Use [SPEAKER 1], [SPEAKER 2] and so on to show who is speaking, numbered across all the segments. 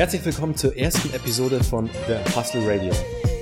[SPEAKER 1] Herzlich willkommen zur ersten Episode von The Hustle Radio.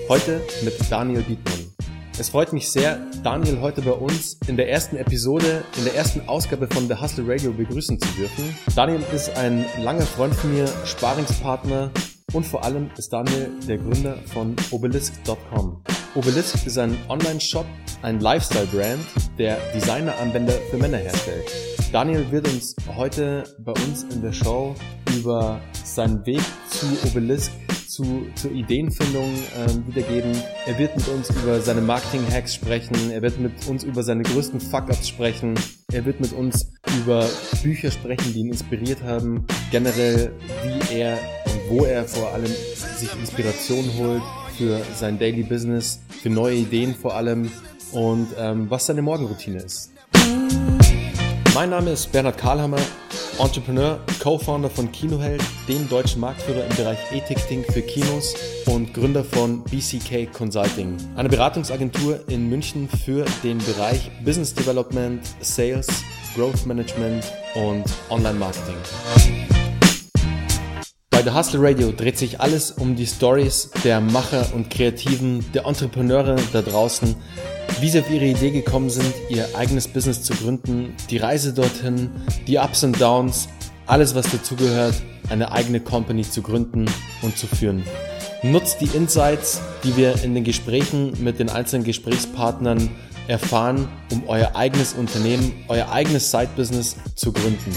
[SPEAKER 1] Heute mit Daniel Bietmann. Es freut mich sehr, Daniel heute bei uns in der ersten Episode, in der ersten Ausgabe von The Hustle Radio begrüßen zu dürfen. Daniel ist ein langer Freund von mir, Sparingspartner und vor allem ist Daniel der Gründer von Obelisk.com. Obelisk ist ein Online-Shop, ein Lifestyle-Brand, der Designer-Anwender für Männer herstellt. Daniel wird uns heute bei uns in der Show über seinen Weg zu Obelisk, zu, zur Ideenfindung äh, wiedergeben. Er wird mit uns über seine Marketing-Hacks sprechen. Er wird mit uns über seine größten Fuck-Ups sprechen. Er wird mit uns über Bücher sprechen, die ihn inspiriert haben. Generell, wie er und wo er vor allem sich Inspiration holt für sein Daily Business, für neue Ideen vor allem und ähm, was seine Morgenroutine ist. Mein Name ist Bernhard Karlhammer, Entrepreneur, Co-Founder von Kinoheld, dem deutschen Marktführer im Bereich E-Ticketing für Kinos und Gründer von BCK Consulting, eine Beratungsagentur in München für den Bereich Business Development, Sales, Growth Management und Online Marketing. Bei The Hustle Radio dreht sich alles um die Stories der Macher und Kreativen, der Entrepreneure da draußen, wie sie auf ihre Idee gekommen sind, ihr eigenes Business zu gründen, die Reise dorthin, die Ups und Downs, alles was dazugehört, eine eigene Company zu gründen und zu führen. Nutzt die Insights, die wir in den Gesprächen mit den einzelnen Gesprächspartnern erfahren, um euer eigenes Unternehmen, euer eigenes Side-Business zu gründen.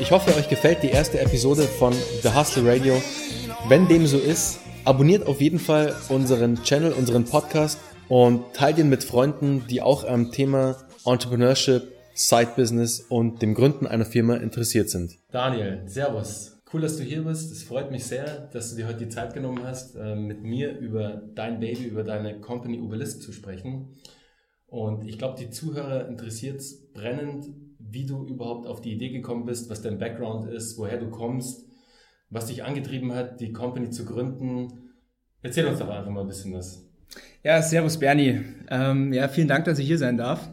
[SPEAKER 1] Ich hoffe, euch gefällt die erste Episode von The Hustle Radio. Wenn dem so ist, abonniert auf jeden Fall unseren Channel, unseren Podcast und teilt ihn mit Freunden, die auch am Thema Entrepreneurship, Side Business und dem Gründen einer Firma interessiert sind. Daniel, Servus. Cool, dass du hier bist. Es freut mich sehr, dass du dir heute die Zeit genommen hast, äh, mit mir über dein Baby, über deine Company Obelisk zu sprechen. Und ich glaube, die Zuhörer interessiert es brennend, wie du überhaupt auf die Idee gekommen bist, was dein Background ist, woher du kommst, was dich angetrieben hat, die Company zu gründen. Erzähl uns doch einfach mal ein bisschen was.
[SPEAKER 2] Ja, servus Bernie. Ähm, ja, vielen Dank, dass ich hier sein darf.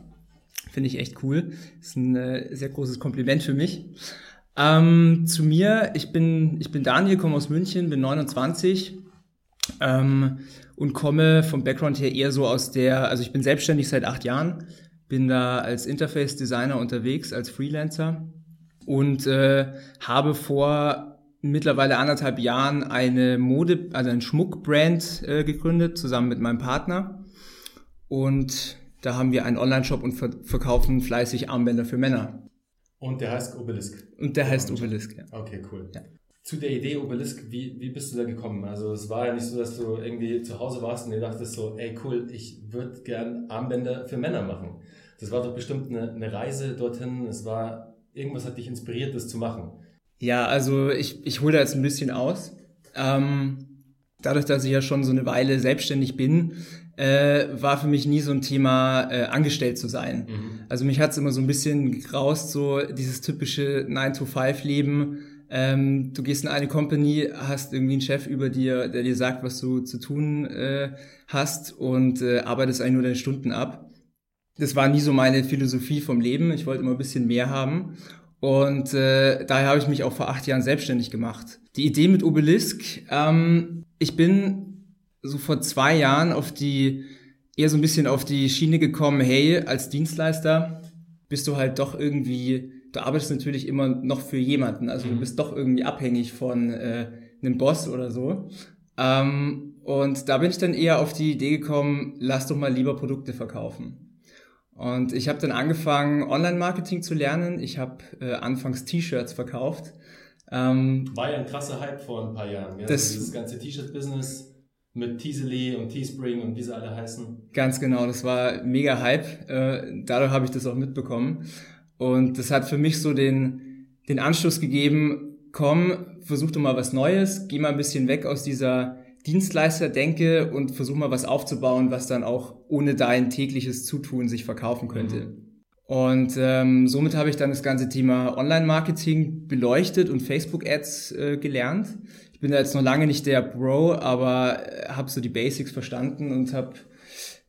[SPEAKER 2] Finde ich echt cool. Ist ein äh, sehr großes Kompliment für mich. Ähm, zu mir, ich bin, ich bin Daniel, komme aus München, bin 29 ähm, und komme vom Background her eher so aus der, also ich bin selbstständig seit acht Jahren, bin da als Interface-Designer unterwegs, als Freelancer und äh, habe vor mittlerweile anderthalb Jahren eine Mode, also ein Schmuckbrand äh, gegründet, zusammen mit meinem Partner. Und da haben wir einen Online-Shop und ver verkaufen fleißig Armbänder für Männer.
[SPEAKER 1] Und der heißt Obelisk.
[SPEAKER 2] Und der heißt Obelisk, ja.
[SPEAKER 1] Okay, cool. Ja. Zu der Idee Obelisk, wie, wie bist du da gekommen? Also es war ja nicht so, dass du irgendwie zu Hause warst und dir dachtest so, ey cool, ich würde gern Armbänder für Männer machen. Das war doch bestimmt eine, eine Reise dorthin. Es war, irgendwas hat dich inspiriert, das zu machen.
[SPEAKER 2] Ja, also ich, ich hole da jetzt ein bisschen aus. Ähm, dadurch, dass ich ja schon so eine Weile selbstständig bin, äh, war für mich nie so ein Thema, äh, angestellt zu sein. Mhm. Also mich hat's immer so ein bisschen gegraust, so dieses typische 9-to-5-Leben. Ähm, du gehst in eine Company, hast irgendwie einen Chef über dir, der dir sagt, was du zu tun äh, hast und äh, arbeitest eigentlich nur deine Stunden ab. Das war nie so meine Philosophie vom Leben. Ich wollte immer ein bisschen mehr haben. Und äh, daher habe ich mich auch vor acht Jahren selbstständig gemacht. Die Idee mit Obelisk, ähm, ich bin so vor zwei Jahren auf die, eher so ein bisschen auf die Schiene gekommen, hey, als Dienstleister bist du halt doch irgendwie, du arbeitest natürlich immer noch für jemanden, also du bist doch irgendwie abhängig von äh, einem Boss oder so. Ähm, und da bin ich dann eher auf die Idee gekommen, lass doch mal lieber Produkte verkaufen. Und ich habe dann angefangen, Online-Marketing zu lernen. Ich habe äh, anfangs T-Shirts verkauft.
[SPEAKER 1] Ähm, War ja ein krasser Hype vor ein paar Jahren. Ja? Das, also dieses ganze T-Shirt-Business mit Teasely und Teespring und wie sie alle heißen.
[SPEAKER 2] Ganz genau, das war mega Hype. Äh, dadurch habe ich das auch mitbekommen. Und das hat für mich so den, den Anschluss gegeben, komm, versuch doch mal was Neues, geh mal ein bisschen weg aus dieser Dienstleister denke und versuche mal was aufzubauen, was dann auch ohne dein tägliches Zutun sich verkaufen könnte. Mhm. Und ähm, somit habe ich dann das ganze Thema Online-Marketing beleuchtet und Facebook-Ads äh, gelernt. Ich bin da jetzt noch lange nicht der Bro, aber äh, habe so die Basics verstanden und habe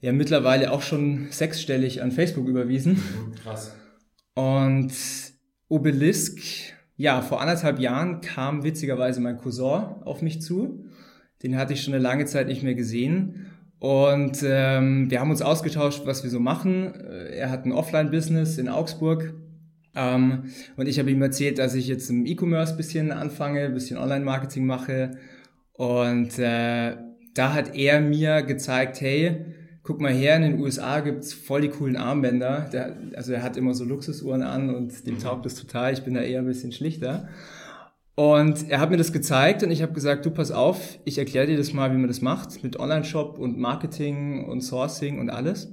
[SPEAKER 2] ja mittlerweile auch schon sechsstellig an Facebook überwiesen.
[SPEAKER 1] Mhm, krass.
[SPEAKER 2] Und Obelisk Ja, vor anderthalb Jahren kam witzigerweise mein Cousin auf mich zu. Den hatte ich schon eine lange Zeit nicht mehr gesehen. Und ähm, wir haben uns ausgetauscht, was wir so machen. Äh, er hat ein Offline-Business in Augsburg. Ähm, und ich habe ihm erzählt, dass ich jetzt im E-Commerce bisschen anfange, bisschen Online-Marketing mache. Und äh, da hat er mir gezeigt, hey, guck mal her, in den USA gibt's voll die coolen Armbänder. Der, also er hat immer so Luxusuhren an und dem mhm. taugt das total. Ich bin da eher ein bisschen schlichter. Und er hat mir das gezeigt und ich habe gesagt, du pass auf, ich erkläre dir das mal, wie man das macht mit Online-Shop und Marketing und Sourcing und alles.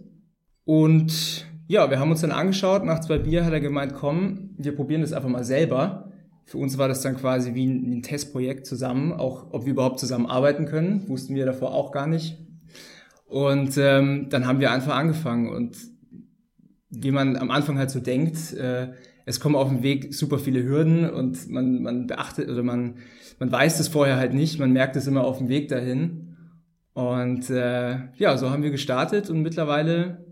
[SPEAKER 2] Und ja, wir haben uns dann angeschaut, nach zwei Bier hat er gemeint, komm, wir probieren das einfach mal selber. Für uns war das dann quasi wie ein, ein Testprojekt zusammen, auch ob wir überhaupt zusammen arbeiten können, wussten wir davor auch gar nicht. Und ähm, dann haben wir einfach angefangen und wie man am Anfang halt so denkt, äh, es kommen auf dem Weg super viele Hürden und man, man beachtet oder man, man weiß das vorher halt nicht, man merkt es immer auf dem Weg dahin. Und äh, ja, so haben wir gestartet und mittlerweile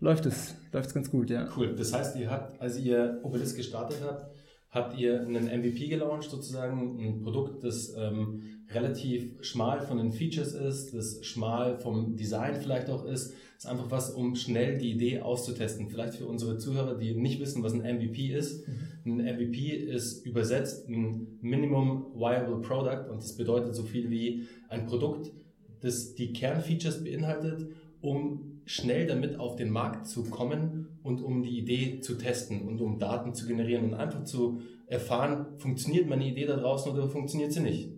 [SPEAKER 2] läuft es, läuft es ganz gut, ja.
[SPEAKER 1] Cool. Das heißt, ihr habt, als ihr Obelisk gestartet habt, habt ihr einen MVP gelauncht, sozusagen ein Produkt, das ähm, relativ schmal von den Features ist, das schmal vom Design vielleicht auch ist. Das ist einfach was, um schnell die Idee auszutesten. Vielleicht für unsere Zuhörer, die nicht wissen, was ein MVP ist. Mhm. Ein MVP ist übersetzt ein Minimum Viable Product und das bedeutet so viel wie ein Produkt, das die Kernfeatures beinhaltet, um schnell damit auf den Markt zu kommen und um die Idee zu testen und um Daten zu generieren und einfach zu erfahren, funktioniert meine Idee da draußen oder funktioniert sie nicht.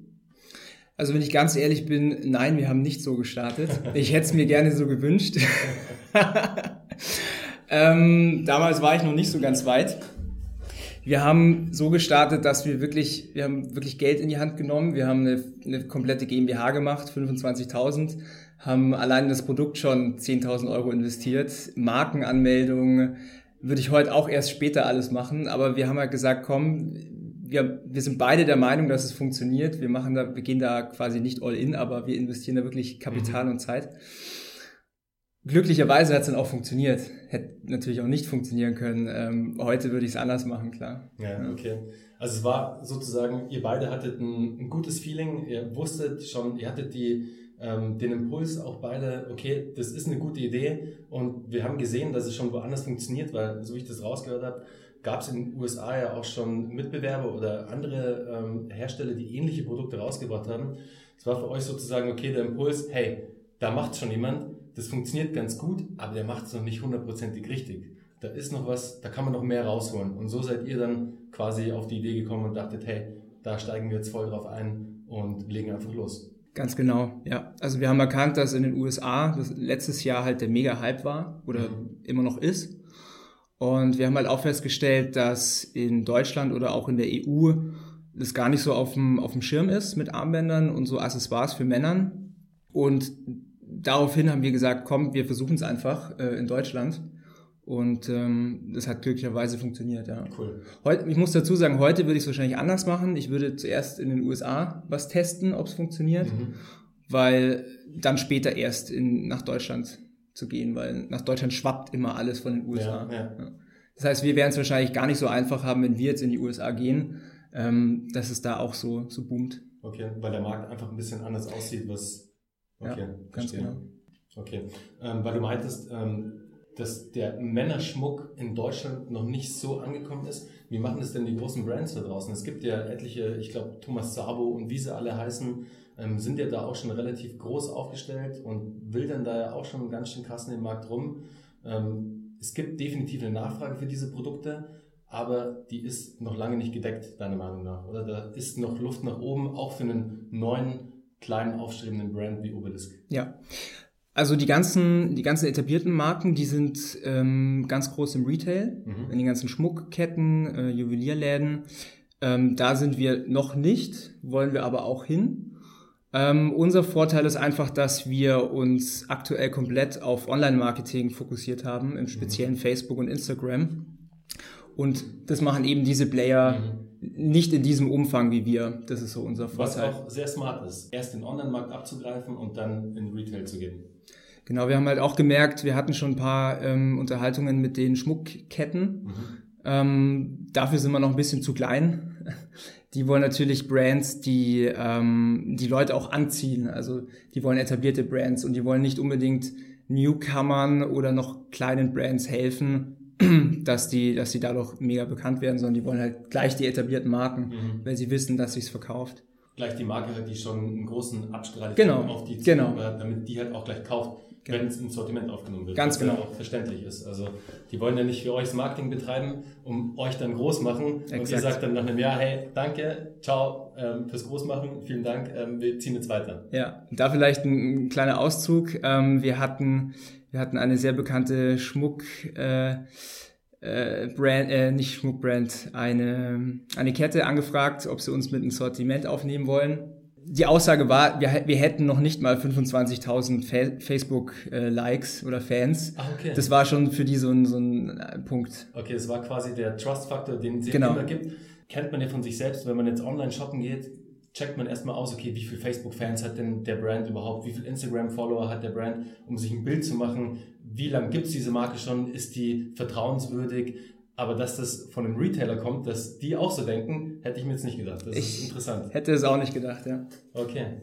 [SPEAKER 2] Also wenn ich ganz ehrlich bin, nein, wir haben nicht so gestartet. Ich hätte es mir gerne so gewünscht. ähm, damals war ich noch nicht so ganz weit. Wir haben so gestartet, dass wir wirklich, wir haben wirklich Geld in die Hand genommen. Wir haben eine, eine komplette GmbH gemacht, 25.000, haben allein das Produkt schon 10.000 Euro investiert. Markenanmeldung würde ich heute auch erst später alles machen, aber wir haben halt gesagt, komm, wir, wir sind beide der Meinung, dass es funktioniert. Wir machen da, wir gehen da quasi nicht all in, aber wir investieren da wirklich Kapital mhm. und Zeit. Glücklicherweise hat es dann auch funktioniert. Hätte natürlich auch nicht funktionieren können. Ähm, heute würde ich es anders machen, klar.
[SPEAKER 1] Ja, okay. Also es war sozusagen, ihr beide hattet ein, ein gutes Feeling, ihr wusstet schon, ihr hattet die, ähm, den Impuls auch beide, okay, das ist eine gute Idee und wir haben gesehen, dass es schon woanders funktioniert, weil so wie ich das rausgehört habe, gab es in den USA ja auch schon Mitbewerber oder andere ähm, Hersteller, die ähnliche Produkte rausgebracht haben. Es war für euch sozusagen, okay, der Impuls, hey, da macht schon jemand, das funktioniert ganz gut, aber der macht es noch nicht hundertprozentig richtig. Da ist noch was, da kann man noch mehr rausholen. Und so seid ihr dann quasi auf die Idee gekommen und dachtet, hey, da steigen wir jetzt voll drauf ein und legen einfach los.
[SPEAKER 2] Ganz genau, ja. Also wir haben erkannt, dass in den USA das letztes Jahr halt der Mega-Hype war oder mhm. immer noch ist. Und wir haben halt auch festgestellt, dass in Deutschland oder auch in der EU das gar nicht so auf dem, auf dem Schirm ist mit Armbändern und so Accessoires für Männern. Und daraufhin haben wir gesagt, komm, wir versuchen es einfach äh, in Deutschland. Und ähm, das hat glücklicherweise funktioniert, ja. Cool. Heute, ich muss dazu sagen, heute würde ich es wahrscheinlich anders machen. Ich würde zuerst in den USA was testen, ob es funktioniert, mhm. weil dann später erst in, nach Deutschland zu gehen, weil nach Deutschland schwappt immer alles von den USA. Ja, ja. Das heißt, wir werden es wahrscheinlich gar nicht so einfach haben, wenn wir jetzt in die USA gehen, ähm, dass es da auch so, so boomt.
[SPEAKER 1] Okay, weil der Markt einfach ein bisschen anders aussieht, was. Okay, ja, ganz genau. Okay, ähm, weil du meintest, ähm, dass der Männerschmuck in Deutschland noch nicht so angekommen ist. Wie machen das denn die großen Brands da draußen? Es gibt ja etliche, ich glaube Thomas Sabo und wie sie alle heißen, ähm, sind ja da auch schon relativ groß aufgestellt und wildern da ja auch schon ganz schön krass in den Markt rum. Ähm, es gibt definitiv eine Nachfrage für diese Produkte, aber die ist noch lange nicht gedeckt, deiner Meinung nach, oder? Da ist noch Luft nach oben, auch für einen neuen, kleinen, aufstrebenden Brand wie Obelisk.
[SPEAKER 2] Ja. Also die ganzen, die ganzen etablierten Marken, die sind ähm, ganz groß im Retail, mhm. in den ganzen Schmuckketten, äh, Juwelierläden. Ähm, da sind wir noch nicht, wollen wir aber auch hin. Ähm, unser Vorteil ist einfach, dass wir uns aktuell komplett auf Online-Marketing fokussiert haben, im speziellen mhm. Facebook und Instagram. Und das machen eben diese Player mhm. nicht in diesem Umfang wie wir. Das ist so unser Vorteil.
[SPEAKER 1] Was auch sehr smart ist, erst den Online-Markt abzugreifen und dann in Retail zu gehen.
[SPEAKER 2] Genau, wir haben halt auch gemerkt, wir hatten schon ein paar ähm, Unterhaltungen mit den Schmuckketten. Mhm Ähm, dafür sind wir noch ein bisschen zu klein. Die wollen natürlich Brands, die ähm, die Leute auch anziehen. Also die wollen etablierte Brands und die wollen nicht unbedingt Newcomern oder noch kleinen Brands helfen, dass die, dass die dadurch mega bekannt werden, sondern die wollen halt gleich die etablierten Marken, mhm. weil sie wissen, dass sich's verkauft.
[SPEAKER 1] Gleich die Marke hat, die schon einen großen Abstrahl
[SPEAKER 2] genau.
[SPEAKER 1] auf die
[SPEAKER 2] genau.
[SPEAKER 1] damit die halt auch gleich kauft genau. wenn es ins Sortiment aufgenommen wird.
[SPEAKER 2] Ganz genau.
[SPEAKER 1] Ja auch verständlich ist. Also die wollen ja nicht für euch das Marketing betreiben, um euch dann groß machen. Exakt. Und ihr sagt dann nach einem Jahr, hey, danke, ciao ähm, fürs Großmachen, vielen Dank, ähm, wir ziehen jetzt weiter.
[SPEAKER 2] Ja, da vielleicht ein, ein kleiner Auszug. Ähm, wir hatten wir hatten eine sehr bekannte Schmuck äh, äh, Brand, äh, nicht Schmuckbrand, eine, eine Kette angefragt, ob sie uns mit ins Sortiment aufnehmen wollen die Aussage war, wir, wir hätten noch nicht mal 25.000 Facebook-Likes oder Fans.
[SPEAKER 1] Ah, okay.
[SPEAKER 2] Das war schon für die so ein, so ein äh, Punkt.
[SPEAKER 1] Okay, das war quasi der Trust-Faktor, den es
[SPEAKER 2] genau.
[SPEAKER 1] immer gibt. Kennt man ja von sich selbst, wenn man jetzt online shoppen geht, checkt man erstmal aus, okay, wie viele Facebook-Fans hat denn der Brand überhaupt, wie viele Instagram-Follower hat der Brand, um sich ein Bild zu machen, wie lange gibt es diese Marke schon, ist die vertrauenswürdig, aber dass das von einem Retailer kommt, dass die auch so denken, hätte ich mir jetzt nicht gedacht. Das
[SPEAKER 2] ich
[SPEAKER 1] ist interessant.
[SPEAKER 2] Hätte es auch nicht gedacht, ja.
[SPEAKER 1] Okay.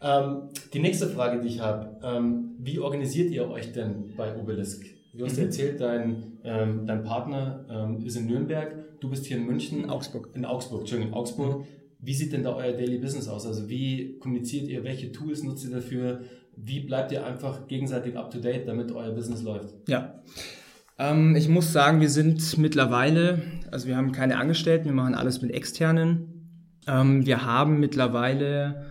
[SPEAKER 1] Ähm, die nächste Frage, die ich habe, ähm, wie organisiert ihr euch denn bei Obelisk? Du hast mhm. erzählt, dein, ähm, dein Partner ähm, ist in Nürnberg, du bist hier in München.
[SPEAKER 2] In Augsburg.
[SPEAKER 1] In Augsburg, Entschuldigung, in Augsburg. Mhm. Wie sieht denn da euer Daily Business aus? Also wie kommuniziert ihr, welche Tools nutzt ihr dafür? Wie bleibt ihr einfach gegenseitig up to date, damit euer Business läuft?
[SPEAKER 2] Ja. Ähm, ich muss sagen, wir sind mittlerweile, also wir haben keine Angestellten, wir machen alles mit externen. Ähm, wir haben mittlerweile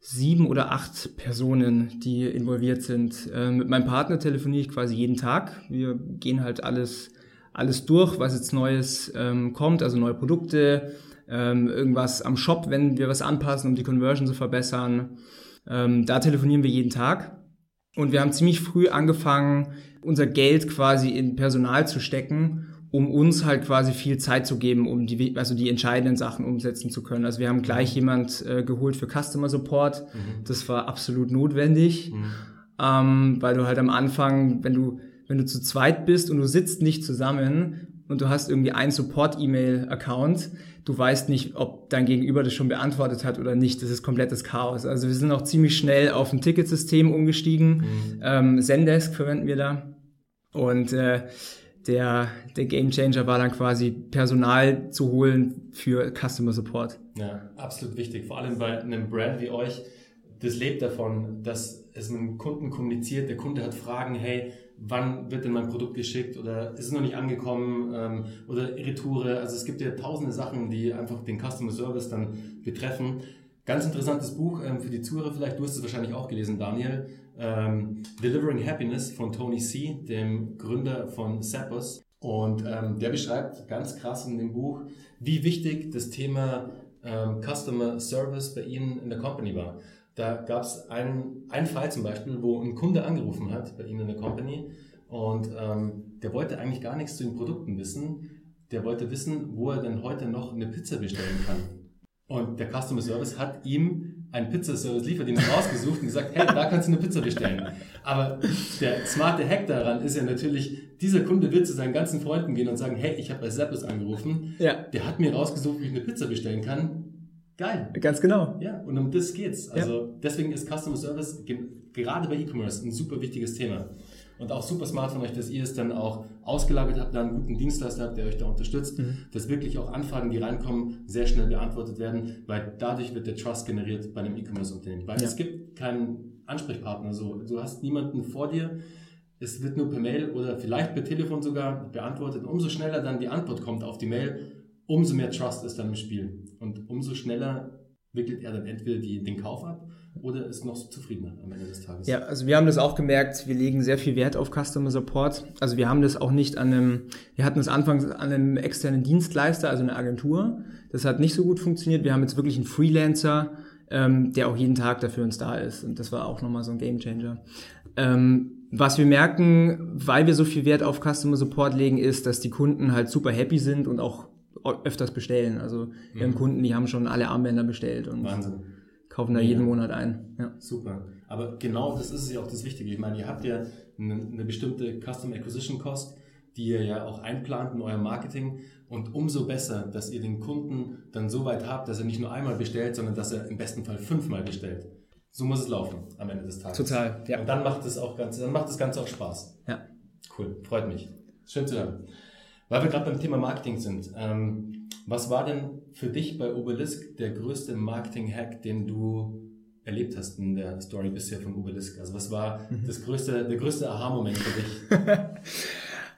[SPEAKER 2] sieben oder acht Personen, die involviert sind. Ähm, mit meinem Partner telefoniere ich quasi jeden Tag. Wir gehen halt alles, alles durch, was jetzt Neues ähm, kommt, also neue Produkte, ähm, irgendwas am Shop, wenn wir was anpassen, um die Conversion zu verbessern. Ähm, da telefonieren wir jeden Tag. Und wir haben ziemlich früh angefangen, unser Geld quasi in Personal zu stecken, um uns halt quasi viel Zeit zu geben, um die, also die entscheidenden Sachen umsetzen zu können. Also wir haben gleich jemand äh, geholt für Customer Support. Mhm. Das war absolut notwendig, mhm. ähm, weil du halt am Anfang, wenn du, wenn du zu zweit bist und du sitzt nicht zusammen und du hast irgendwie einen Support-E-Mail-Account, du weißt nicht, ob dein Gegenüber das schon beantwortet hat oder nicht. Das ist komplettes Chaos. Also wir sind auch ziemlich schnell auf ein Ticketsystem umgestiegen. Mhm. Ähm, Zendesk verwenden wir da. Und äh, der, der Game Changer war dann quasi Personal zu holen für Customer Support.
[SPEAKER 1] Ja, absolut wichtig. Vor allem bei einem Brand wie euch, das lebt davon, dass es mit dem Kunden kommuniziert. Der Kunde hat Fragen, hey, wann wird denn mein Produkt geschickt oder ist es noch nicht angekommen ähm, oder Retoure. Also es gibt ja tausende Sachen, die einfach den Customer Service dann betreffen. Ganz interessantes Buch ähm, für die Zuhörer vielleicht, du hast es wahrscheinlich auch gelesen, Daniel. Ähm, Delivering Happiness von Tony C., dem Gründer von Zappos. Und ähm, der beschreibt ganz krass in dem Buch, wie wichtig das Thema ähm, Customer Service bei Ihnen in der Company war. Da gab es einen, einen Fall zum Beispiel, wo ein Kunde angerufen hat bei Ihnen in der Company und ähm, der wollte eigentlich gar nichts zu den Produkten wissen. Der wollte wissen, wo er denn heute noch eine Pizza bestellen kann. Und der Customer Service hat ihm einen Pizzaservice Lieferdienst rausgesucht und gesagt, hey, da kannst du eine Pizza bestellen. Aber der smarte Hack daran ist ja natürlich, dieser Kunde wird zu seinen ganzen Freunden gehen und sagen, hey, ich habe bei Zappos angerufen,
[SPEAKER 2] ja.
[SPEAKER 1] der hat mir rausgesucht, wie ich eine Pizza bestellen kann. Geil.
[SPEAKER 2] Ganz genau.
[SPEAKER 1] Ja, und um das geht's. Also ja. deswegen ist Customer Service gerade bei E-Commerce ein super wichtiges Thema. Und auch super smart von euch, dass ihr es dann auch ausgelagert habt, da einen guten Dienstleister habt, der euch da unterstützt, mhm. dass wirklich auch Anfragen, die reinkommen, sehr schnell beantwortet werden, weil dadurch wird der Trust generiert bei einem E-Commerce-Unternehmen. Weil ja. es gibt keinen Ansprechpartner so. Du hast niemanden vor dir, es wird nur per Mail oder vielleicht per Telefon sogar beantwortet. Umso schneller dann die Antwort kommt auf die Mail, umso mehr Trust ist dann im Spiel. Und umso schneller wickelt er dann entweder die, den Kauf ab oder ist noch zufriedener am Ende des Tages.
[SPEAKER 2] Ja, also wir haben das auch gemerkt, wir legen sehr viel Wert auf Customer Support. Also wir haben das auch nicht an einem, wir hatten es anfangs an einem externen Dienstleister, also eine Agentur. Das hat nicht so gut funktioniert. Wir haben jetzt wirklich einen Freelancer, ähm, der auch jeden Tag dafür uns da ist. Und das war auch nochmal so ein Gamechanger. Ähm, was wir merken, weil wir so viel Wert auf Customer Support legen, ist, dass die Kunden halt super happy sind und auch öfters bestellen. Also wir haben mhm. Kunden, die haben schon alle Armbänder bestellt und
[SPEAKER 1] Wahnsinn.
[SPEAKER 2] kaufen da ja. jeden Monat ein. Ja.
[SPEAKER 1] Super. Aber genau das ist ja auch das Wichtige. Ich meine, ihr habt ja eine, eine bestimmte Custom Acquisition Cost, die ihr ja auch einplant in eurem Marketing. Und umso besser, dass ihr den Kunden dann so weit habt, dass er nicht nur einmal bestellt, sondern dass er im besten Fall fünfmal bestellt. So muss es laufen am Ende des Tages.
[SPEAKER 2] Total,
[SPEAKER 1] ja. Und dann macht es auch ganz, dann macht das Ganze auch Spaß.
[SPEAKER 2] Ja.
[SPEAKER 1] Cool, freut mich. Schön zu hören. Weil wir gerade beim Thema Marketing sind. Ähm, was war denn für dich bei Obelisk der größte Marketing-Hack, den du erlebt hast in der Story bisher von Obelisk? Also was war mhm. das größte, der größte Aha-Moment für dich?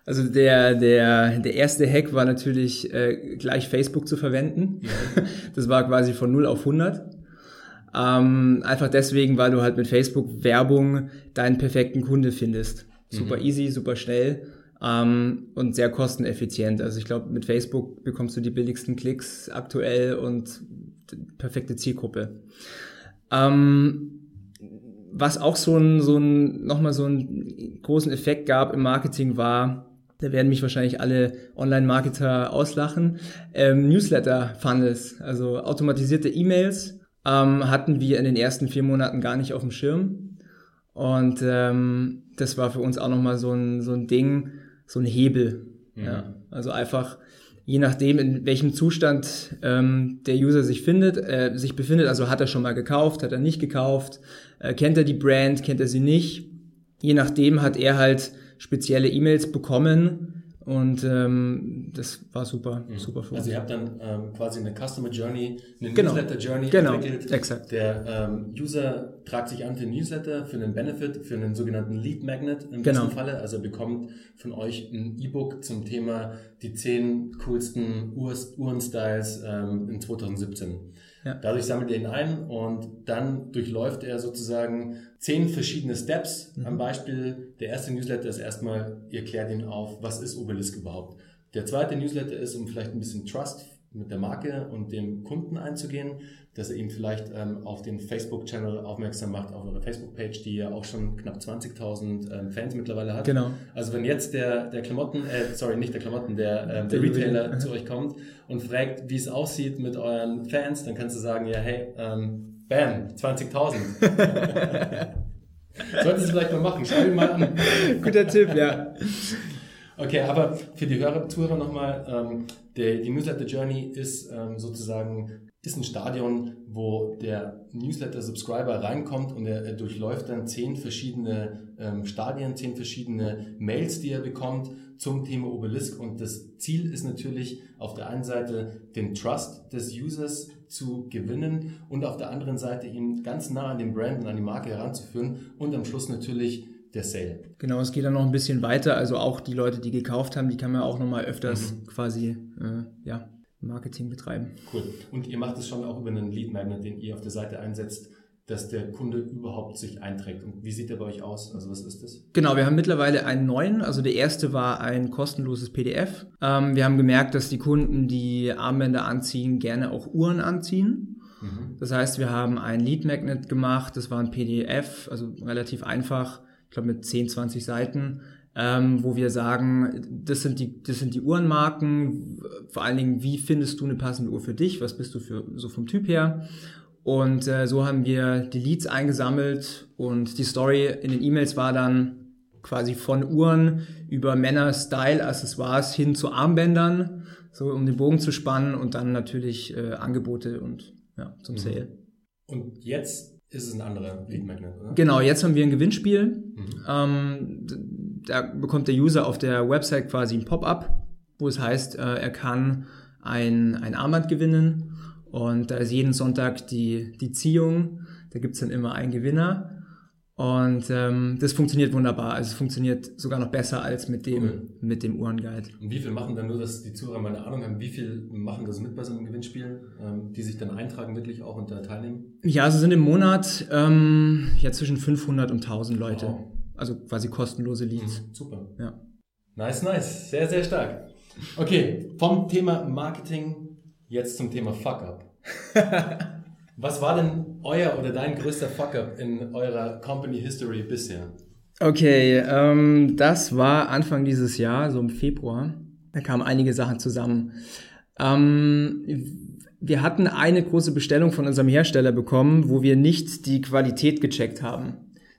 [SPEAKER 2] Also der, der, der erste Hack war natürlich äh, gleich Facebook zu verwenden. Ja. Das war quasi von 0 auf 100. Ähm, einfach deswegen, weil du halt mit Facebook Werbung deinen perfekten Kunde findest. Super mhm. easy, super schnell ähm, und sehr kosteneffizient. Also ich glaube, mit Facebook bekommst du die billigsten Klicks aktuell und perfekte Zielgruppe. Ähm, was auch so ein, so ein, nochmal so einen großen Effekt gab im Marketing war, da werden mich wahrscheinlich alle Online-Marketer auslachen, ähm, Newsletter-Funnels, also automatisierte E-Mails, ähm, hatten wir in den ersten vier Monaten gar nicht auf dem Schirm. Und ähm, das war für uns auch nochmal so ein, so ein Ding, so ein Hebel. Mhm. Ja. Also einfach je nachdem, in welchem Zustand ähm, der User sich findet, äh, sich befindet, also hat er schon mal gekauft, hat er nicht gekauft, äh, kennt er die Brand, kennt er sie nicht. Je nachdem hat er halt spezielle E-Mails bekommen, und ähm, das war super, mhm. super
[SPEAKER 1] für Also ihr habt dann ähm, quasi eine Customer Journey, eine
[SPEAKER 2] genau.
[SPEAKER 1] Newsletter Journey
[SPEAKER 2] genau. entwickelt. Exakt.
[SPEAKER 1] Der ähm, User tragt sich an für einen Newsletter, für einen Benefit, für einen sogenannten Lead Magnet im genau. besten Falle. Also er bekommt von euch ein E-Book zum Thema die zehn coolsten Uhrenstyles ähm, in 2017. Ja. Dadurch sammelt er ihn ein und dann durchläuft er sozusagen zehn verschiedene Steps. Mhm. Am Beispiel, der erste Newsletter ist erstmal, ihr klärt ihn auf, was ist Obelisk überhaupt. Der zweite Newsletter ist, um vielleicht ein bisschen Trust mit der Marke und dem Kunden einzugehen, dass er ihn vielleicht ähm, auf den Facebook-Channel aufmerksam macht, auf eure Facebook-Page, die ja auch schon knapp 20.000 ähm, Fans mittlerweile hat.
[SPEAKER 2] Genau.
[SPEAKER 1] Also wenn jetzt der, der Klamotten, äh, sorry, nicht der Klamotten, der, ähm, der Retailer zu euch kommt und fragt, wie es aussieht mit euren Fans, dann kannst du sagen, ja, hey, ähm, bam, 20.000. Solltest du vielleicht mal machen, schau ihn mal an.
[SPEAKER 2] Guter Tipp, ja.
[SPEAKER 1] Okay, aber für die Hörer, Zuhörer nochmal, ähm, der, die Newsletter Journey ist ähm, sozusagen ist ein Stadion, wo der Newsletter-Subscriber reinkommt und er, er, durchläuft dann zehn verschiedene ähm, Stadien, zehn verschiedene Mails, die er bekommt zum Thema Obelisk. Und das Ziel ist natürlich auf der einen Seite den Trust des Users zu gewinnen und auf der anderen Seite ihn ganz nah an den Brand und an die Marke heranzuführen und am Schluss natürlich der Sale.
[SPEAKER 2] Genau, es geht dann noch ein bisschen weiter. Also auch die Leute, die gekauft haben, die kann man auch nochmal öfters mhm. quasi äh, ja, Marketing betreiben.
[SPEAKER 1] Cool. Und ihr macht es schon auch über einen Lead Magnet, den ihr auf der Seite einsetzt, dass der Kunde überhaupt sich einträgt. Und wie sieht der bei euch aus? Also was ist das?
[SPEAKER 2] Genau, wir haben mittlerweile einen neuen. Also der erste war ein kostenloses PDF. Ähm, wir haben gemerkt, dass die Kunden, die Armbänder anziehen, gerne auch Uhren anziehen. Mhm. Das heißt, wir haben ein Lead Magnet gemacht. Das war ein PDF, also relativ einfach ich glaube mit 10, 20 Seiten, ähm, wo wir sagen, das sind die, das sind die Uhrenmarken, vor allen Dingen, wie findest du eine passende Uhr für dich, was bist du für so vom Typ her? Und äh, so haben wir die Leads eingesammelt und die Story in den E-Mails war dann quasi von Uhren über Männer, Style, Accessoires hin zu Armbändern, so um den Bogen zu spannen und dann natürlich äh, Angebote und ja, zum mhm. Sale.
[SPEAKER 1] Und jetzt ist es ein anderer Lead Magnet, oder?
[SPEAKER 2] Genau, jetzt haben wir ein Gewinnspiel. Mhm. Ähm, da bekommt der User auf der Website quasi ein Pop-up, wo es heißt, äh, er kann ein, ein Armband gewinnen. Und da ist jeden Sonntag die, die Ziehung. Da gibt's dann immer einen Gewinner. Und ähm, das funktioniert wunderbar. Also es funktioniert sogar noch besser als mit dem, cool. mit dem Uhrenguide.
[SPEAKER 1] Und wie viel machen dann nur, dass die Zuhörer mal eine Ahnung haben, wie viel machen das mit bei so einem Gewinnspiel, ähm, die sich dann eintragen wirklich auch und da teilnehmen?
[SPEAKER 2] Ja, also sind im Monat ähm, ja zwischen 500 und 1000 Leute. Wow. Also quasi kostenlose Leads.
[SPEAKER 1] Mhm, super.
[SPEAKER 2] Ja.
[SPEAKER 1] Nice, nice. Sehr, sehr stark. Okay, vom Thema Marketing jetzt zum Thema Fuck-Up. Was war denn euer oder dein größter Fuck-up in eurer Company History bisher?
[SPEAKER 2] Okay, ähm, das war Anfang dieses Jahr, so im Februar. Da kamen einige Sachen zusammen. Ähm, wir hatten eine große Bestellung von unserem Hersteller bekommen, wo wir nicht die Qualität gecheckt haben.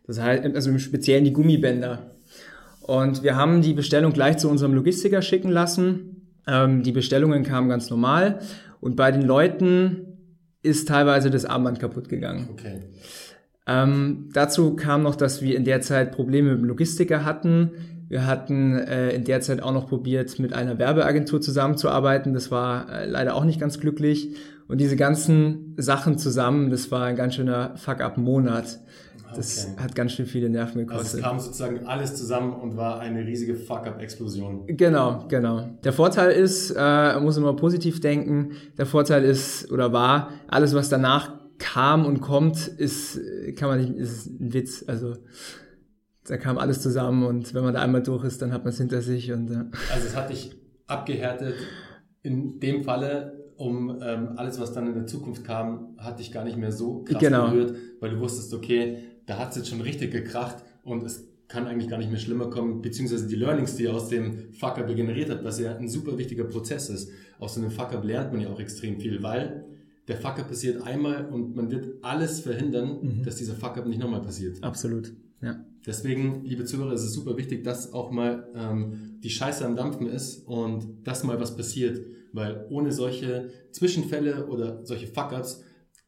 [SPEAKER 2] Das heißt, also im Speziellen die Gummibänder. Und wir haben die Bestellung gleich zu unserem Logistiker schicken lassen. Ähm, die Bestellungen kamen ganz normal. Und bei den Leuten ist teilweise das Armband kaputt gegangen.
[SPEAKER 1] Okay.
[SPEAKER 2] Ähm, dazu kam noch, dass wir in der Zeit Probleme mit dem Logistiker hatten. Wir hatten äh, in der Zeit auch noch probiert, mit einer Werbeagentur zusammenzuarbeiten. Das war äh, leider auch nicht ganz glücklich. Und diese ganzen Sachen zusammen, das war ein ganz schöner Fuck-up-Monat. Das
[SPEAKER 1] Okay.
[SPEAKER 2] hat ganz schön viele Nerven
[SPEAKER 1] Also
[SPEAKER 2] gekostet.
[SPEAKER 1] es kam sozusagen alles zusammen und war eine riesige Fuck-up-Explosion.
[SPEAKER 2] Genau, genau. Der Vorteil ist, äh, man muss immer positiv denken. Der Vorteil ist oder war, alles was danach kam und kommt, ist kann man nicht, ist ein Witz. Also da kam alles zusammen und wenn man da einmal durch ist, dann hat man es hinter sich und äh,
[SPEAKER 1] Also es hat dich abgehärtet. In dem Falle, um ähm, alles, was dann in der Zukunft kam, hat dich gar nicht mehr so krass
[SPEAKER 2] Genau.
[SPEAKER 1] berührt, weil du wusstest, okay, da hat es jetzt schon richtig gekracht und es kann eigentlich gar nicht mehr schlimmer kommen, beziehungsweise die Learnings, die ihr aus dem Fuck-Up generiert habt, was ja ein super wichtiger Prozess ist. Aus so einem Fuck-Up lernt man ja auch extrem viel, weil der Fuck-Up passiert einmal und man wird alles verhindern, dass dieser Fuck-Up nicht nochmal passiert.
[SPEAKER 2] absolut. Ja.
[SPEAKER 1] Deswegen, liebe Zuhörer, ist es super wichtig, dass auch mal ähm, die Scheiße am Dampfen ist und dass mal was passiert. Weil ohne solche Zwischenfälle oder solche Fuck-Ups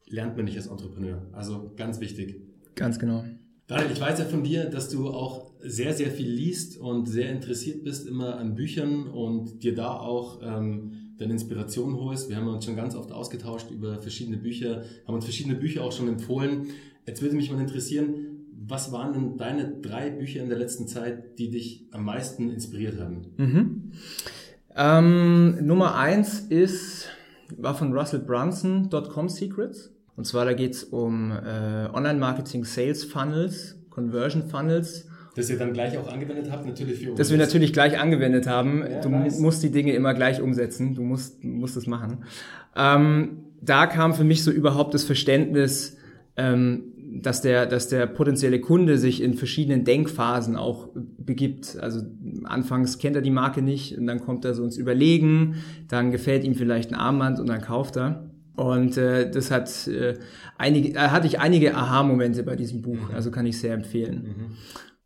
[SPEAKER 1] lernt man nicht als Entrepreneur. Also ganz wichtig.
[SPEAKER 2] Ganz genau.
[SPEAKER 1] Daniel, ich weiß ja von dir, dass du auch sehr, sehr viel liest und sehr interessiert bist immer an Büchern und dir da auch ähm, deine Inspiration holst. Wir haben uns schon ganz oft ausgetauscht über verschiedene Bücher, haben uns verschiedene Bücher auch schon empfohlen. Jetzt würde mich mal interessieren, was waren denn deine drei Bücher in der letzten Zeit, die dich am meisten inspiriert haben?
[SPEAKER 2] Mhm. Ähm, Nummer eins ist, war von Russell Brunson, Dotcom Secrets. Und zwar da geht's um äh, Online-Marketing, Sales Funnels, Conversion Funnels.
[SPEAKER 1] Das ihr dann gleich auch angewendet habt, natürlich für
[SPEAKER 2] Das wir natürlich gleich angewendet haben.
[SPEAKER 1] Ja,
[SPEAKER 2] du
[SPEAKER 1] nice.
[SPEAKER 2] musst die Dinge immer gleich umsetzen. Du musst, musst es machen. Ähm, da kam für mich so überhaupt das Verständnis, ähm, dass der, dass der potenzielle Kunde sich in verschiedenen Denkphasen auch begibt. Also anfangs kennt er die Marke nicht und dann kommt er so ins Überlegen, dann gefällt ihm vielleicht ein Armband und dann kauft er. Und äh, das hat äh, einige, äh, hatte ich einige Aha-Momente bei diesem Buch, also kann ich sehr empfehlen.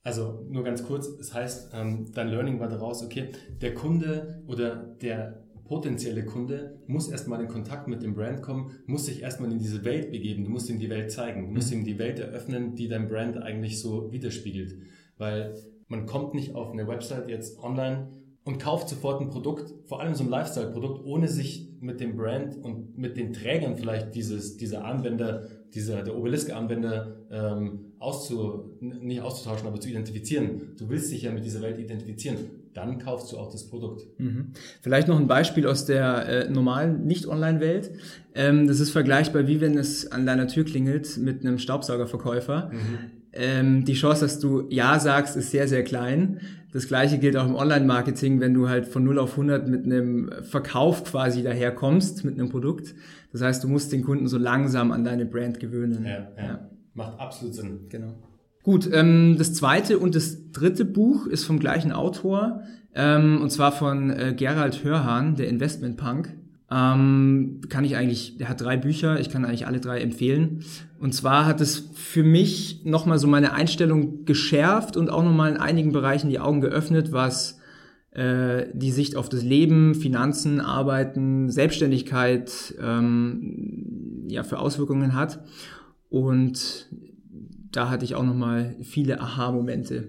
[SPEAKER 1] Also nur ganz kurz, das heißt, ähm, dein Learning war daraus, okay, der Kunde oder der potenzielle Kunde muss erstmal in Kontakt mit dem Brand kommen, muss sich erstmal in diese Welt begeben, du musst ihm die Welt zeigen, du musst ihm die Welt eröffnen, die dein Brand eigentlich so widerspiegelt. Weil man kommt nicht auf eine Website jetzt online und kauft sofort ein Produkt, vor allem so ein Lifestyle-Produkt, ohne sich mit dem Brand und mit den Trägern vielleicht dieses, dieser Armbänder, dieser, der Obelisk-Armbänder ähm, auszu, nicht auszutauschen, aber zu identifizieren. Du willst dich ja mit dieser Welt identifizieren. Dann kaufst du auch das Produkt.
[SPEAKER 2] Mhm. Vielleicht noch ein Beispiel aus der äh, normalen Nicht-Online-Welt. Ähm, das ist vergleichbar, wie wenn es an deiner Tür klingelt mit einem Staubsaugerverkäufer. Ähm, die Chance, dass du Ja sagst, ist sehr, sehr klein. Das gleiche gilt auch im Online-Marketing, wenn du halt von 0 auf 100 mit einem Verkauf quasi daherkommst, mit einem Produkt. Das heißt, du musst den Kunden so langsam an deine Brand gewöhnen.
[SPEAKER 1] Ja, ja. Macht absolut Sinn.
[SPEAKER 2] Genau. Gut, ähm, das zweite und das dritte Buch ist vom gleichen Autor, ähm, und zwar von äh, Gerald Hörhan, der Investment Punk. Ähm, kann ich eigentlich, der hat drei Bücher, ich kann eigentlich alle drei empfehlen. Und zwar hat es für mich nochmal so meine Einstellung geschärft und auch nochmal in einigen Bereichen die Augen geöffnet, was äh, die Sicht auf das Leben, Finanzen, Arbeiten, Selbstständigkeit ähm, ja, für Auswirkungen hat. Und da hatte ich auch nochmal viele Aha-Momente.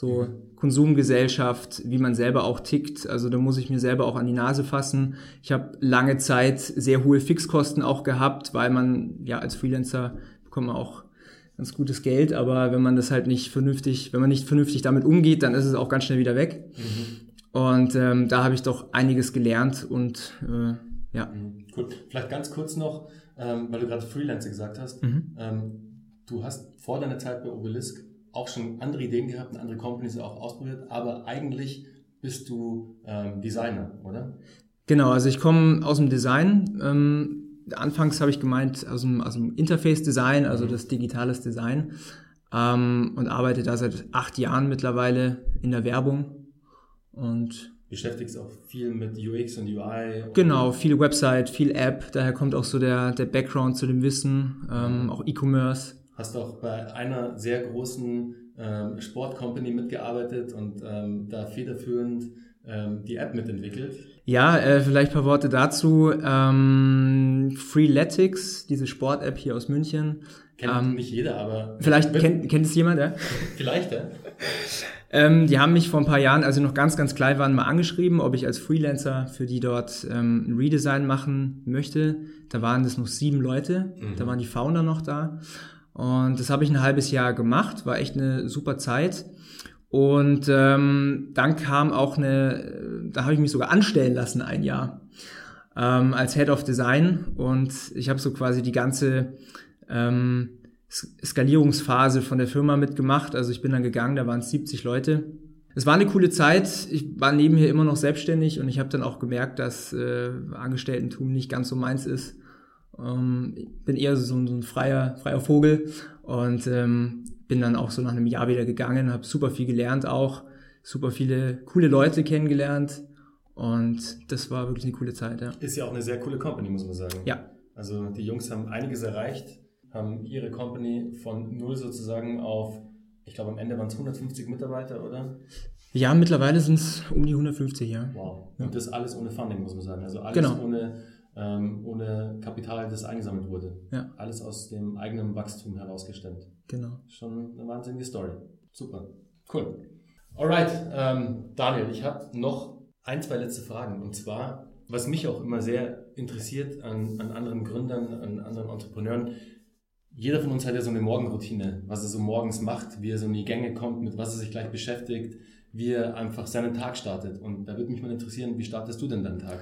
[SPEAKER 2] So Konsumgesellschaft, wie man selber auch tickt. Also da muss ich mir selber auch an die Nase fassen. Ich habe lange Zeit sehr hohe Fixkosten auch gehabt, weil man ja als Freelancer bekommt man auch ganz gutes Geld, aber wenn man das halt nicht vernünftig, wenn man nicht vernünftig damit umgeht, dann ist es auch ganz schnell wieder weg. Und ähm, da habe ich doch einiges gelernt und äh, ja.
[SPEAKER 1] Mhm. Cool. Vielleicht ganz kurz noch, ähm, weil du gerade Freelancer gesagt hast.
[SPEAKER 2] Mhm.
[SPEAKER 1] Ähm, du hast vor deiner Zeit bei Obelisk auch schon andere Ideen gehabt und andere Companies auch ausprobiert, aber eigentlich bist du ähm, Designer, oder?
[SPEAKER 2] Genau, also ich komme aus dem Design. Ähm, anfangs habe ich gemeint aus dem, aus dem Interface-Design, also das digitales Design. Ähm, und arbeite da seit acht Jahren mittlerweile in der Werbung. Und
[SPEAKER 1] Beschäftigst auch viel mit UX und UI. Und
[SPEAKER 2] genau, viel Website, viel App, daher kommt auch so der, der Background zu dem Wissen, ähm, auch E-Commerce.
[SPEAKER 1] Hast auch bei einer sehr großen ähm, Sportcompany mitgearbeitet und ähm, da federführend ähm, die App mitentwickelt.
[SPEAKER 2] Ja, äh, vielleicht ein paar Worte dazu. Ähm, Freeletics, diese Sport-App hier aus München.
[SPEAKER 1] Kennt ähm, nicht jeder, aber.
[SPEAKER 2] Vielleicht kennt, kennt es jemand, ja?
[SPEAKER 1] vielleicht, ja.
[SPEAKER 2] Ähm, die haben mich vor ein paar Jahren, als sie noch ganz, ganz klein waren, mal angeschrieben, ob ich als Freelancer für die dort ähm, ein Redesign machen möchte. Da waren das noch sieben Leute, mhm. da waren die Founder noch da. Und das habe ich ein halbes Jahr gemacht, war echt eine super Zeit. Und ähm, dann kam auch eine, da habe ich mich sogar anstellen lassen ein Jahr ähm, als Head of Design. Und ich habe so quasi die ganze ähm, Skalierungsphase von der Firma mitgemacht. Also ich bin dann gegangen, da waren es 70 Leute. Es war eine coole Zeit. Ich war nebenher immer noch selbstständig und ich habe dann auch gemerkt, dass äh, Angestelltentum nicht ganz so meins ist. Ähm, bin eher so, so ein freier, freier Vogel und ähm, bin dann auch so nach einem Jahr wieder gegangen, habe super viel gelernt auch, super viele coole Leute kennengelernt und das war wirklich eine coole Zeit. Ja.
[SPEAKER 1] Ist ja auch eine sehr coole Company, muss man sagen.
[SPEAKER 2] Ja.
[SPEAKER 1] Also die Jungs haben einiges erreicht, haben ihre Company von null sozusagen auf, ich glaube am Ende waren es 150 Mitarbeiter, oder?
[SPEAKER 2] Ja, mittlerweile sind es um die 150, ja.
[SPEAKER 1] Wow. Und ja. das alles ohne Funding, muss man sagen. Also alles genau. ohne ähm, ohne Kapital, das eingesammelt wurde.
[SPEAKER 2] Ja.
[SPEAKER 1] Alles aus dem eigenen Wachstum herausgestemmt.
[SPEAKER 2] Genau.
[SPEAKER 1] Schon eine wahnsinnige Story. Super. Cool. Alright, ähm, Daniel, ich habe noch ein, zwei letzte Fragen. Und zwar, was mich auch immer sehr interessiert an, an anderen Gründern, an anderen Entrepreneuren, jeder von uns hat ja so eine Morgenroutine, was er so morgens macht, wie er so in die Gänge kommt, mit was er sich gleich beschäftigt, wie er einfach seinen Tag startet. Und da würde mich mal interessieren, wie startest du denn deinen Tag?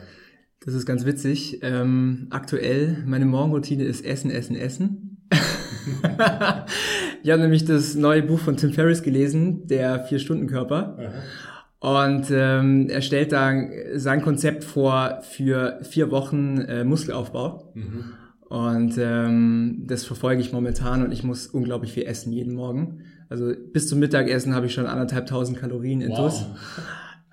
[SPEAKER 2] Das ist ganz witzig. Ähm, aktuell, meine Morgenroutine ist Essen, Essen, Essen. ich habe nämlich das neue Buch von Tim Ferriss gelesen, der Vier-Stunden-Körper. Und ähm, er stellt da sein Konzept vor für vier Wochen äh, Muskelaufbau. Mhm. Und ähm, das verfolge ich momentan und ich muss unglaublich viel essen jeden Morgen. Also bis zum Mittagessen habe ich schon anderthalb tausend Kalorien in wow.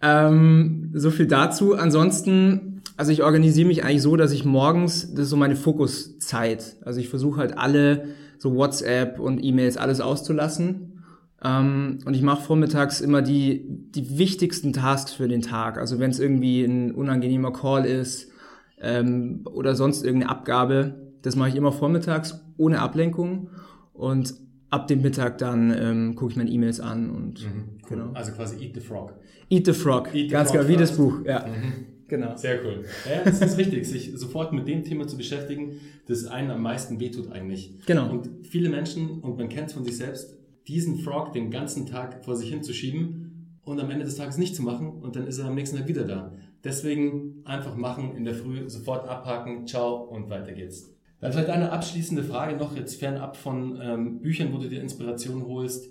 [SPEAKER 2] Ähm, so viel dazu. Ansonsten also ich organisiere mich eigentlich so, dass ich morgens, das ist so meine Fokuszeit. Also ich versuche halt alle so WhatsApp und E-Mails alles auszulassen. Ähm, und ich mache vormittags immer die, die wichtigsten Tasks für den Tag. Also wenn es irgendwie ein unangenehmer Call ist ähm, oder sonst irgendeine Abgabe, das mache ich immer vormittags ohne Ablenkung. Und ab dem Mittag dann ähm, gucke ich meine E-Mails an und
[SPEAKER 1] mhm, cool. genau. Also quasi Eat the Frog.
[SPEAKER 2] Eat the Frog, Eat the ganz genau, wie das Buch, ja. Mhm.
[SPEAKER 1] Genau. Sehr cool. Ja, es ist wichtig, sich sofort mit dem Thema zu beschäftigen, das einen am meisten wehtut eigentlich.
[SPEAKER 2] Genau.
[SPEAKER 1] Und viele Menschen, und man kennt es von sich selbst, diesen Frog den ganzen Tag vor sich hinzuschieben und am Ende des Tages nicht zu machen und dann ist er am nächsten Tag wieder da. Deswegen einfach machen, in der Früh sofort abhaken, ciao und weiter geht's. Dann vielleicht eine abschließende Frage noch, jetzt fernab von ähm, Büchern, wo du dir Inspiration holst.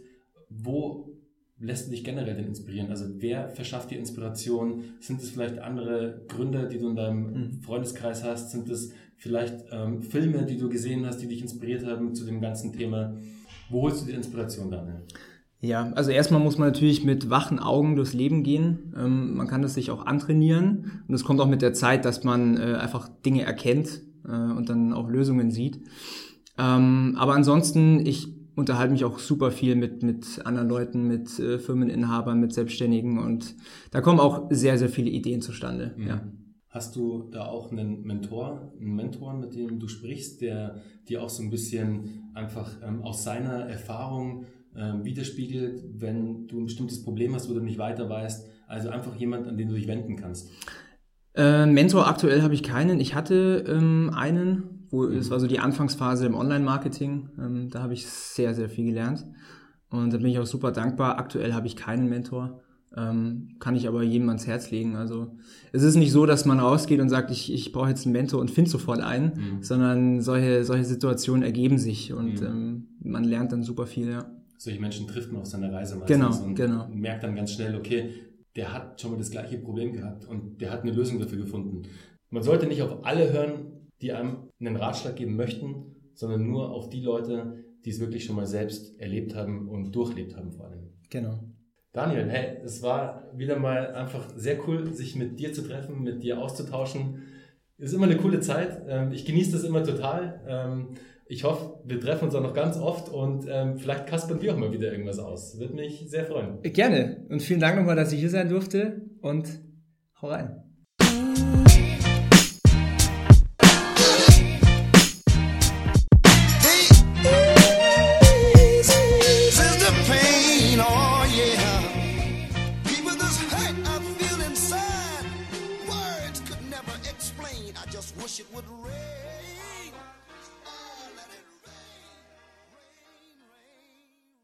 [SPEAKER 1] Wo lässt dich generell denn inspirieren? Also wer verschafft dir Inspiration? Sind es vielleicht andere Gründer, die du in deinem mhm. Freundeskreis hast? Sind es vielleicht ähm, Filme, die du gesehen hast, die dich inspiriert haben zu dem ganzen Thema? Wo holst du die Inspiration dann?
[SPEAKER 2] Ja, also erstmal muss man natürlich mit wachen Augen durchs Leben gehen. Ähm, man kann das sich auch antrainieren und es kommt auch mit der Zeit, dass man äh, einfach Dinge erkennt äh, und dann auch Lösungen sieht. Ähm, aber ansonsten, ich unterhalte mich auch super viel mit, mit anderen Leuten, mit äh, Firmeninhabern, mit Selbstständigen und da kommen auch sehr, sehr viele Ideen zustande. Mhm. Ja.
[SPEAKER 1] Hast du da auch einen Mentor, einen Mentor, mit dem du sprichst, der dir auch so ein bisschen einfach ähm, aus seiner Erfahrung ähm, widerspiegelt, wenn du ein bestimmtes Problem hast, wo du nicht weiter weißt? Also einfach jemand, an den du dich wenden kannst.
[SPEAKER 2] Äh, Mentor aktuell habe ich keinen. Ich hatte ähm, einen, wo es war so die Anfangsphase im Online-Marketing. Ähm, da habe ich sehr, sehr viel gelernt. Und da bin ich auch super dankbar. Aktuell habe ich keinen Mentor. Ähm, kann ich aber jedem ans Herz legen. Also es ist nicht so, dass man rausgeht und sagt, ich, ich brauche jetzt einen Mentor und finde sofort einen, mhm. sondern solche, solche Situationen ergeben sich und mhm. ähm, man lernt dann super viel, ja.
[SPEAKER 1] Solche Menschen trifft man auf seiner Reise
[SPEAKER 2] meistens genau, und genau.
[SPEAKER 1] merkt dann ganz schnell, okay, der hat schon mal das gleiche Problem gehabt und der hat eine Lösung dafür gefunden. Man sollte nicht auf alle hören, die einem einen Ratschlag geben möchten, sondern nur auf die Leute, die es wirklich schon mal selbst erlebt haben und durchlebt haben vor allem.
[SPEAKER 2] Genau.
[SPEAKER 1] Daniel, hey, es war wieder mal einfach sehr cool, sich mit dir zu treffen, mit dir auszutauschen. Es ist immer eine coole Zeit. Ähm, ich genieße das immer total. Ähm, Ich hoffe, wir treffen uns auch noch ganz oft und ähm, vielleicht kaspern wir auch mal wieder irgendwas aus. Würde mich sehr freuen.
[SPEAKER 3] Gerne. Und vielen Dank nochmal, dass ich hier sein durfte und hau rein.